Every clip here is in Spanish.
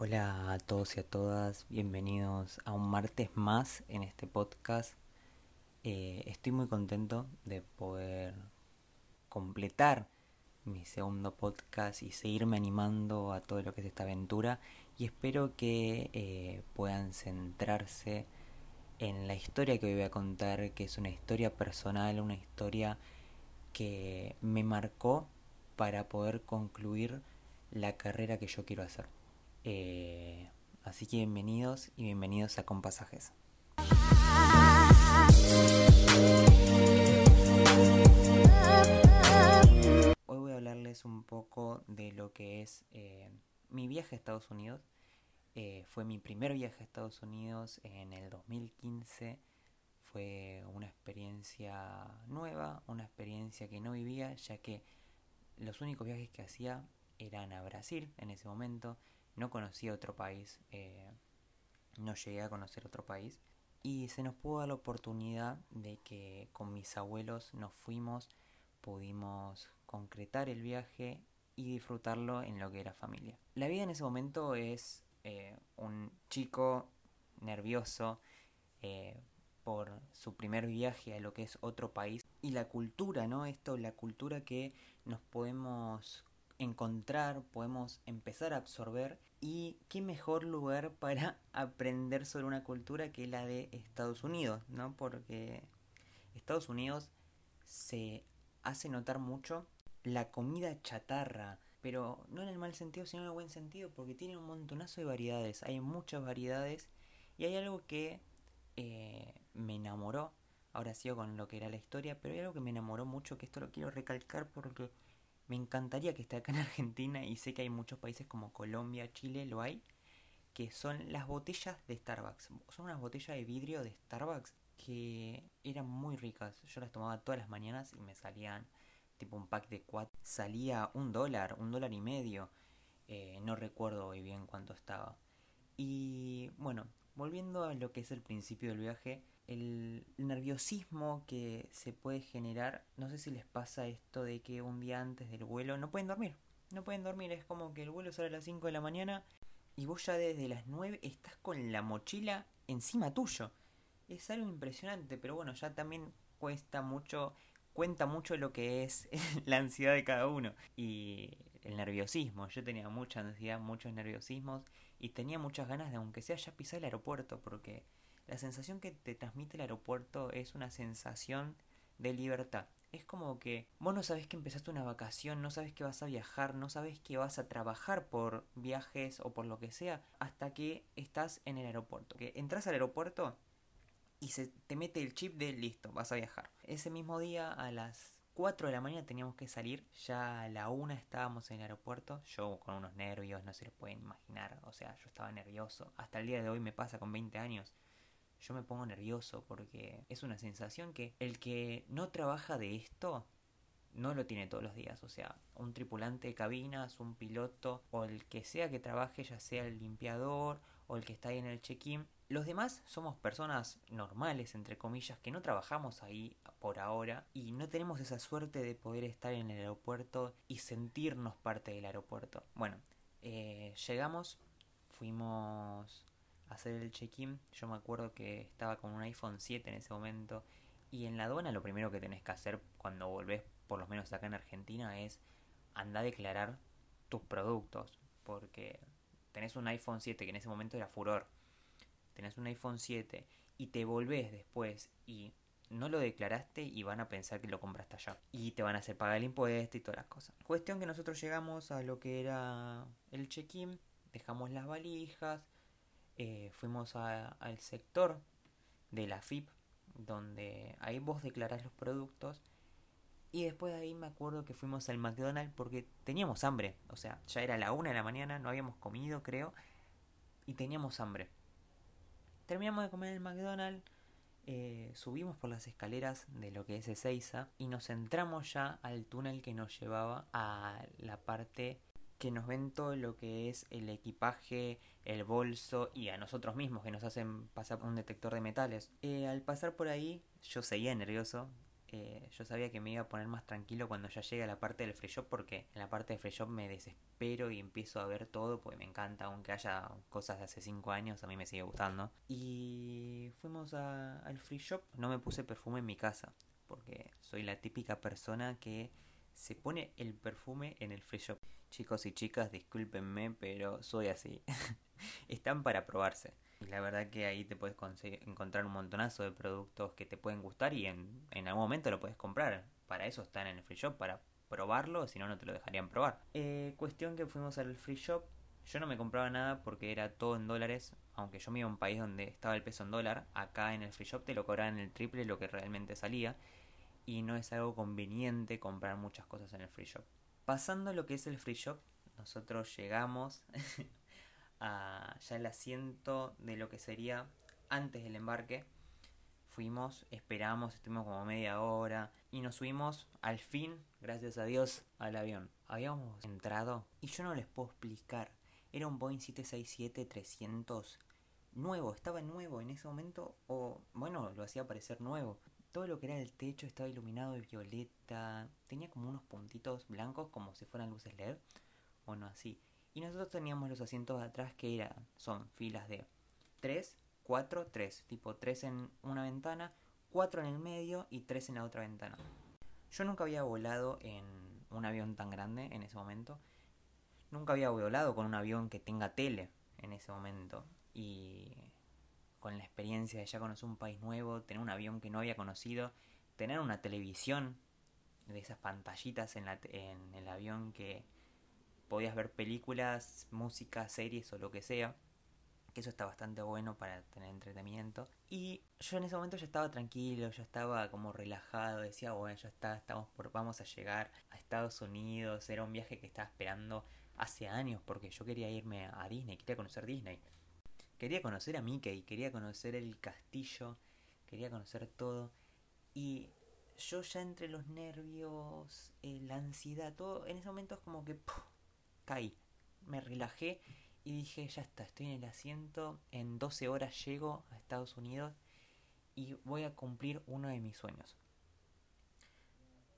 Hola a todos y a todas, bienvenidos a un martes más en este podcast. Eh, estoy muy contento de poder completar mi segundo podcast y seguirme animando a todo lo que es esta aventura y espero que eh, puedan centrarse en la historia que hoy voy a contar, que es una historia personal, una historia que me marcó para poder concluir la carrera que yo quiero hacer. Eh, así que bienvenidos y bienvenidos a Compasajes. Hoy voy a hablarles un poco de lo que es eh, mi viaje a Estados Unidos. Eh, fue mi primer viaje a Estados Unidos en el 2015. Fue una experiencia nueva, una experiencia que no vivía, ya que los únicos viajes que hacía eran a Brasil en ese momento. No conocía otro país, eh, no llegué a conocer otro país. Y se nos pudo dar la oportunidad de que con mis abuelos nos fuimos, pudimos concretar el viaje y disfrutarlo en lo que era familia. La vida en ese momento es eh, un chico nervioso eh, por su primer viaje a lo que es otro país y la cultura, ¿no? Esto, la cultura que nos podemos encontrar, podemos empezar a absorber y qué mejor lugar para aprender sobre una cultura que la de Estados Unidos, ¿no? Porque Estados Unidos se hace notar mucho la comida chatarra, pero no en el mal sentido, sino en el buen sentido, porque tiene un montonazo de variedades, hay muchas variedades y hay algo que eh, me enamoró, ahora sigo con lo que era la historia, pero hay algo que me enamoró mucho, que esto lo quiero recalcar porque me encantaría que esté acá en Argentina y sé que hay muchos países como Colombia, Chile, lo hay, que son las botellas de Starbucks. Son unas botellas de vidrio de Starbucks que eran muy ricas. Yo las tomaba todas las mañanas y me salían tipo un pack de cuatro. Salía un dólar, un dólar y medio. Eh, no recuerdo hoy bien cuánto estaba. Y bueno, volviendo a lo que es el principio del viaje, el nerviosismo que se puede generar, no sé si les pasa esto de que un día antes del vuelo no pueden dormir, no pueden dormir, es como que el vuelo sale a las 5 de la mañana y vos ya desde las 9 estás con la mochila encima tuyo. Es algo impresionante, pero bueno, ya también cuesta mucho, cuenta mucho lo que es la ansiedad de cada uno y el nerviosismo. Yo tenía mucha ansiedad, muchos nerviosismos y tenía muchas ganas de aunque sea ya pisar el aeropuerto porque la sensación que te transmite el aeropuerto es una sensación de libertad. Es como que vos no sabes que empezaste una vacación, no sabes que vas a viajar, no sabes que vas a trabajar por viajes o por lo que sea, hasta que estás en el aeropuerto. Que entras al aeropuerto y se te mete el chip de listo, vas a viajar. Ese mismo día a las 4 de la mañana teníamos que salir, ya a la 1 estábamos en el aeropuerto, yo con unos nervios, no se lo pueden imaginar, o sea, yo estaba nervioso. Hasta el día de hoy me pasa con 20 años yo me pongo nervioso porque es una sensación que el que no trabaja de esto no lo tiene todos los días. O sea, un tripulante de cabinas, un piloto o el que sea que trabaje, ya sea el limpiador o el que está ahí en el check-in. Los demás somos personas normales, entre comillas, que no trabajamos ahí por ahora y no tenemos esa suerte de poder estar en el aeropuerto y sentirnos parte del aeropuerto. Bueno, eh, llegamos, fuimos hacer el check-in. Yo me acuerdo que estaba con un iPhone 7 en ese momento. Y en la aduana lo primero que tenés que hacer cuando volvés, por lo menos acá en Argentina, es andar a declarar tus productos. Porque tenés un iPhone 7 que en ese momento era furor. Tenés un iPhone 7 y te volvés después y no lo declaraste y van a pensar que lo compraste allá. Y te van a hacer pagar el impuesto y todas las cosas. Cuestión que nosotros llegamos a lo que era el check-in, dejamos las valijas, eh, fuimos al sector de la FIP, donde ahí vos declarás los productos. Y después de ahí me acuerdo que fuimos al McDonald's porque teníamos hambre. O sea, ya era la una de la mañana, no habíamos comido, creo. Y teníamos hambre. Terminamos de comer el McDonald's. Eh, subimos por las escaleras de lo que es Ezeiza y nos entramos ya al túnel que nos llevaba a la parte que nos ven todo lo que es el equipaje, el bolso y a nosotros mismos que nos hacen pasar un detector de metales. Eh, al pasar por ahí yo seguía nervioso, eh, yo sabía que me iba a poner más tranquilo cuando ya llegue a la parte del free shop porque en la parte del free shop me desespero y empiezo a ver todo porque me encanta, aunque haya cosas de hace 5 años, a mí me sigue gustando. Y fuimos al free shop, no me puse perfume en mi casa porque soy la típica persona que se pone el perfume en el free shop. Chicos y chicas, discúlpenme, pero soy así. Están para probarse. Y la verdad que ahí te puedes encontrar un montonazo de productos que te pueden gustar y en, algún momento lo puedes comprar. Para eso están en el free shop, para probarlo, si no, no te lo dejarían probar. Eh, cuestión que fuimos al free shop. Yo no me compraba nada porque era todo en dólares, aunque yo me iba a un país donde estaba el peso en dólar. Acá en el free shop te lo cobraban el triple lo que realmente salía. Y no es algo conveniente comprar muchas cosas en el free shop. Pasando lo que es el free shop, nosotros llegamos a ya el asiento de lo que sería antes del embarque. Fuimos, esperamos, estuvimos como media hora y nos subimos al fin, gracias a Dios, al avión. Habíamos entrado y yo no les puedo explicar. Era un Boeing 767-300 nuevo, estaba nuevo en ese momento o bueno, lo hacía parecer nuevo. Todo lo que era el techo estaba iluminado de violeta, tenía como unos puntitos blancos como si fueran luces LED. Bueno, así. Y nosotros teníamos los asientos de atrás que eran, son filas de 3, 4, 3. Tipo 3 en una ventana, 4 en el medio y 3 en la otra ventana. Yo nunca había volado en un avión tan grande en ese momento. Nunca había volado con un avión que tenga tele en ese momento. Y con la experiencia de ya conocer un país nuevo, tener un avión que no había conocido, tener una televisión de esas pantallitas en, la, en el avión que podías ver películas, música, series o lo que sea. Que eso está bastante bueno para tener entretenimiento. Y yo en ese momento ya estaba tranquilo, ya estaba como relajado, decía, bueno, ya está, estamos por, vamos a llegar a Estados Unidos. Era un viaje que estaba esperando hace años porque yo quería irme a Disney, quería conocer Disney. Quería conocer a Mickey, quería conocer el castillo, quería conocer todo. Y yo ya entre los nervios, eh, la ansiedad, todo, en ese momento es como que caí, me relajé y dije, ya está, estoy en el asiento, en 12 horas llego a Estados Unidos y voy a cumplir uno de mis sueños.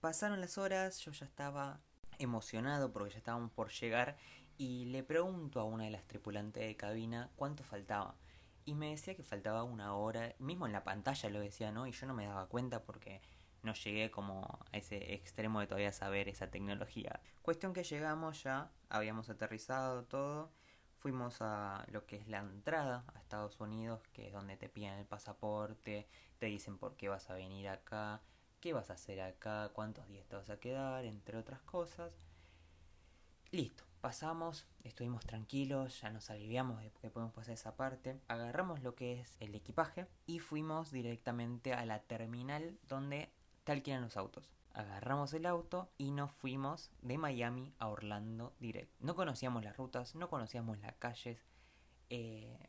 Pasaron las horas, yo ya estaba emocionado porque ya estábamos por llegar y le pregunto a una de las tripulantes de cabina cuánto faltaba. Y me decía que faltaba una hora, mismo en la pantalla lo decía, ¿no? Y yo no me daba cuenta porque no llegué como a ese extremo de todavía saber esa tecnología. Cuestión que llegamos ya, habíamos aterrizado todo, fuimos a lo que es la entrada a Estados Unidos, que es donde te piden el pasaporte, te dicen por qué vas a venir acá, qué vas a hacer acá, cuántos días te vas a quedar, entre otras cosas. Listo, pasamos, estuvimos tranquilos, ya nos aliviamos de que podemos pasar esa parte, agarramos lo que es el equipaje y fuimos directamente a la terminal donde te alquilan los autos. Agarramos el auto y nos fuimos de Miami a Orlando direct. No conocíamos las rutas, no conocíamos las calles, eh,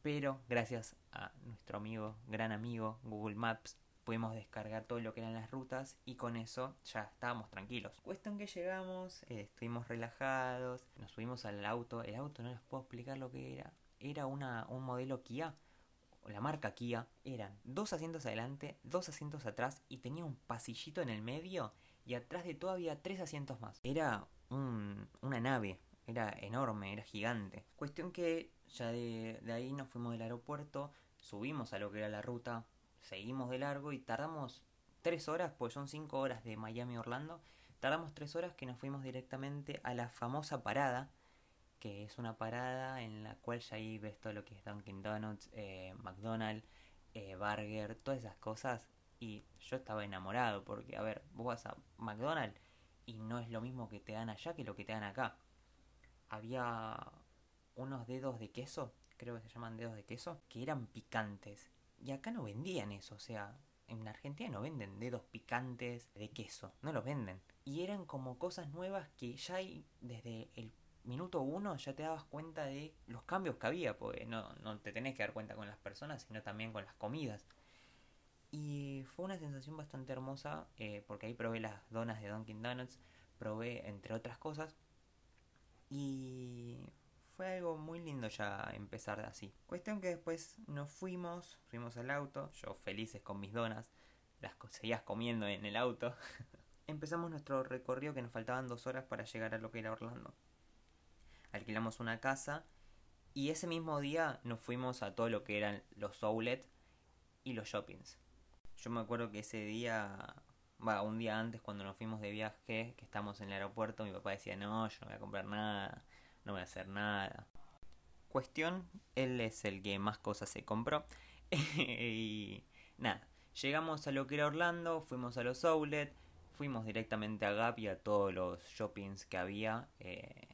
pero gracias a nuestro amigo, gran amigo Google Maps, pudimos descargar todo lo que eran las rutas y con eso ya estábamos tranquilos. Cuestión que llegamos, eh, estuvimos relajados, nos subimos al auto, el auto no les puedo explicar lo que era, era una, un modelo Kia la marca Kia, eran dos asientos adelante, dos asientos atrás y tenía un pasillito en el medio y atrás de todo había tres asientos más. Era un, una nave, era enorme, era gigante. Cuestión que ya de, de ahí nos fuimos del aeropuerto, subimos a lo que era la ruta, seguimos de largo y tardamos tres horas, pues son cinco horas de Miami Orlando. Tardamos tres horas que nos fuimos directamente a la famosa parada que es una parada en la cual ya ahí ves todo lo que es Dunkin' Donuts, eh, McDonald's, eh, Burger, todas esas cosas. Y yo estaba enamorado porque, a ver, vos vas a McDonald's y no es lo mismo que te dan allá que lo que te dan acá. Había unos dedos de queso, creo que se llaman dedos de queso, que eran picantes. Y acá no vendían eso, o sea, en Argentina no venden dedos picantes de queso, no los venden. Y eran como cosas nuevas que ya hay desde el minuto uno ya te dabas cuenta de los cambios que había, porque no, no te tenés que dar cuenta con las personas, sino también con las comidas. Y fue una sensación bastante hermosa, eh, porque ahí probé las donas de Dunkin' Donuts, probé entre otras cosas, y fue algo muy lindo ya empezar así. Cuestión que después nos fuimos, fuimos al auto, yo felices con mis donas, las seguías comiendo en el auto. Empezamos nuestro recorrido que nos faltaban dos horas para llegar a lo que era Orlando. Alquilamos una casa y ese mismo día nos fuimos a todo lo que eran los outlets y los shoppings. Yo me acuerdo que ese día, va, un día antes cuando nos fuimos de viaje, que estamos en el aeropuerto, mi papá decía, no, yo no voy a comprar nada, no voy a hacer nada. Cuestión, él es el que más cosas se compró. y nada, llegamos a lo que era Orlando, fuimos a los outlets, fuimos directamente a Gap y a todos los shoppings que había. Eh,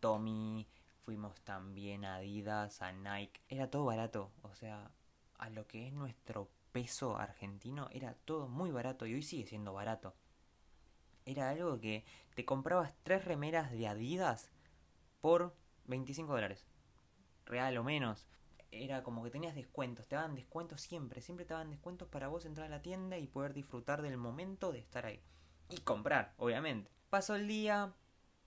Tommy, fuimos también a Adidas, a Nike. Era todo barato, o sea, a lo que es nuestro peso argentino, era todo muy barato y hoy sigue siendo barato. Era algo que te comprabas tres remeras de Adidas por 25 dólares. Real o menos. Era como que tenías descuentos, te daban descuentos siempre, siempre te daban descuentos para vos entrar a la tienda y poder disfrutar del momento de estar ahí. Y comprar, obviamente. Pasó el día,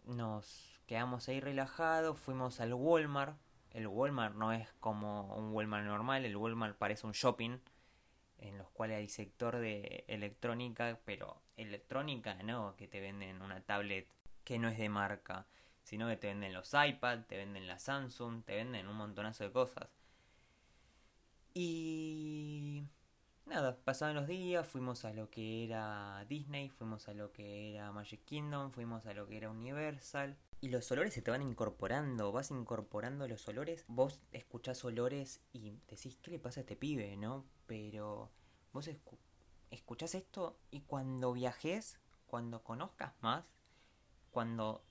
nos quedamos ahí relajados, fuimos al Walmart. El Walmart no es como un Walmart normal, el Walmart parece un shopping en los cuales hay sector de electrónica, pero electrónica no, que te venden una tablet que no es de marca, sino que te venden los iPad, te venden la Samsung, te venden un montonazo de cosas. Y nada, pasaban los días, fuimos a lo que era Disney, fuimos a lo que era Magic Kingdom, fuimos a lo que era Universal. Y los olores se te van incorporando, vas incorporando los olores, vos escuchás olores y decís, ¿qué le pasa a este pibe, no? Pero vos escuchás esto y cuando viajes, cuando conozcas más, cuando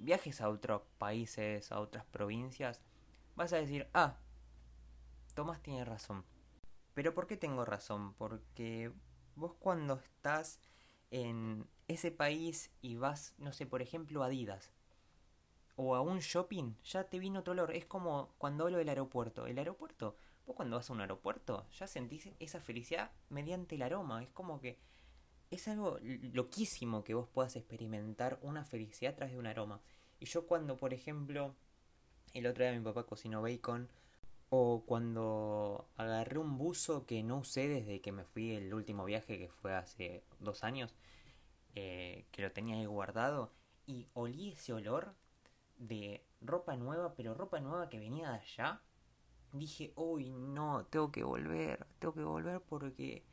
viajes a otros países, a otras provincias, vas a decir, ah, Tomás tiene razón. Pero ¿por qué tengo razón? Porque vos cuando estás en ese país y vas, no sé, por ejemplo, a Adidas o a un shopping, ya te vino otro olor. Es como cuando hablo del aeropuerto. El aeropuerto, vos cuando vas a un aeropuerto, ya sentís esa felicidad mediante el aroma. Es como que es algo loquísimo que vos puedas experimentar una felicidad a través de un aroma. Y yo cuando, por ejemplo, el otro día mi papá cocinó bacon, o cuando agarré un buzo que no usé desde que me fui el último viaje, que fue hace dos años, eh, que lo tenía ahí guardado, y olí ese olor de ropa nueva, pero ropa nueva que venía de allá, dije, uy, no, tengo que volver, tengo que volver porque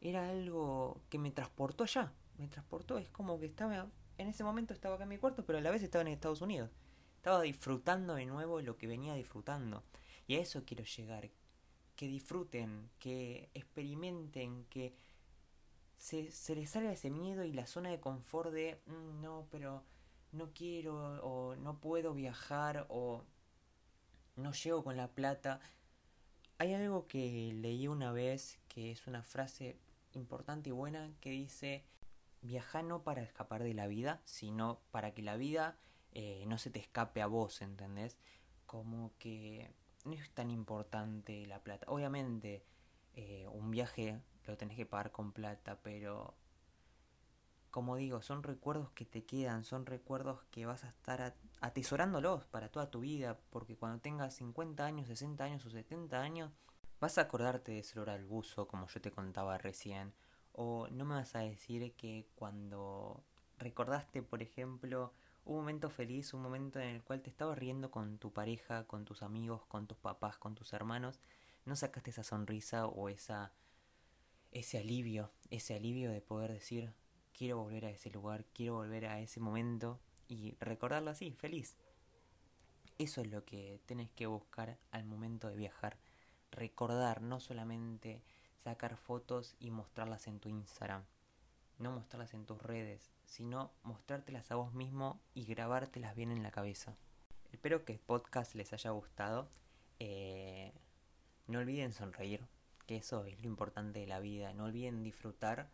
era algo que me transportó allá, me transportó, es como que estaba, en ese momento estaba acá en mi cuarto, pero a la vez estaba en Estados Unidos, estaba disfrutando de nuevo lo que venía disfrutando, y a eso quiero llegar, que disfruten, que experimenten, que se, se les salga ese miedo y la zona de confort de, mm, no, pero no quiero o no puedo viajar o no llego con la plata. Hay algo que leí una vez que es una frase importante y buena que dice viaja no para escapar de la vida, sino para que la vida eh, no se te escape a vos, ¿entendés? Como que no es tan importante la plata. Obviamente eh, un viaje lo tenés que pagar con plata, pero como digo, son recuerdos que te quedan, son recuerdos que vas a estar atesorándolos para toda tu vida, porque cuando tengas 50 años, 60 años o 70 años, vas a acordarte de ese al buzo, como yo te contaba recién, o no me vas a decir que cuando recordaste, por ejemplo, un momento feliz, un momento en el cual te estabas riendo con tu pareja, con tus amigos, con tus papás, con tus hermanos, no sacaste esa sonrisa o esa ese alivio, ese alivio de poder decir, quiero volver a ese lugar, quiero volver a ese momento y recordarlo así, feliz. Eso es lo que tenés que buscar al momento de viajar. Recordar, no solamente sacar fotos y mostrarlas en tu Instagram, no mostrarlas en tus redes, sino mostrártelas a vos mismo y grabártelas bien en la cabeza. Espero que el podcast les haya gustado. Eh, no olviden sonreír, que eso es lo importante de la vida. No olviden disfrutar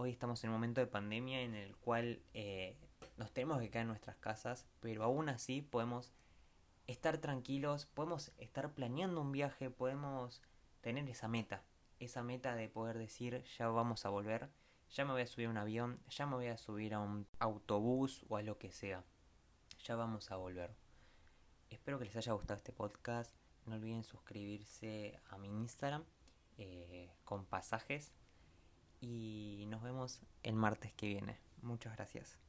hoy estamos en un momento de pandemia en el cual eh, nos tenemos que quedar en nuestras casas, pero aún así podemos estar tranquilos, podemos estar planeando un viaje, podemos tener esa meta, esa meta de poder decir ya vamos a volver, ya me voy a subir a un avión, ya me voy a subir a un autobús o a lo que sea, ya vamos a volver. Espero que les haya gustado este podcast, no olviden suscribirse a mi Instagram eh, con pasajes y nos vemos el martes que viene. Muchas gracias.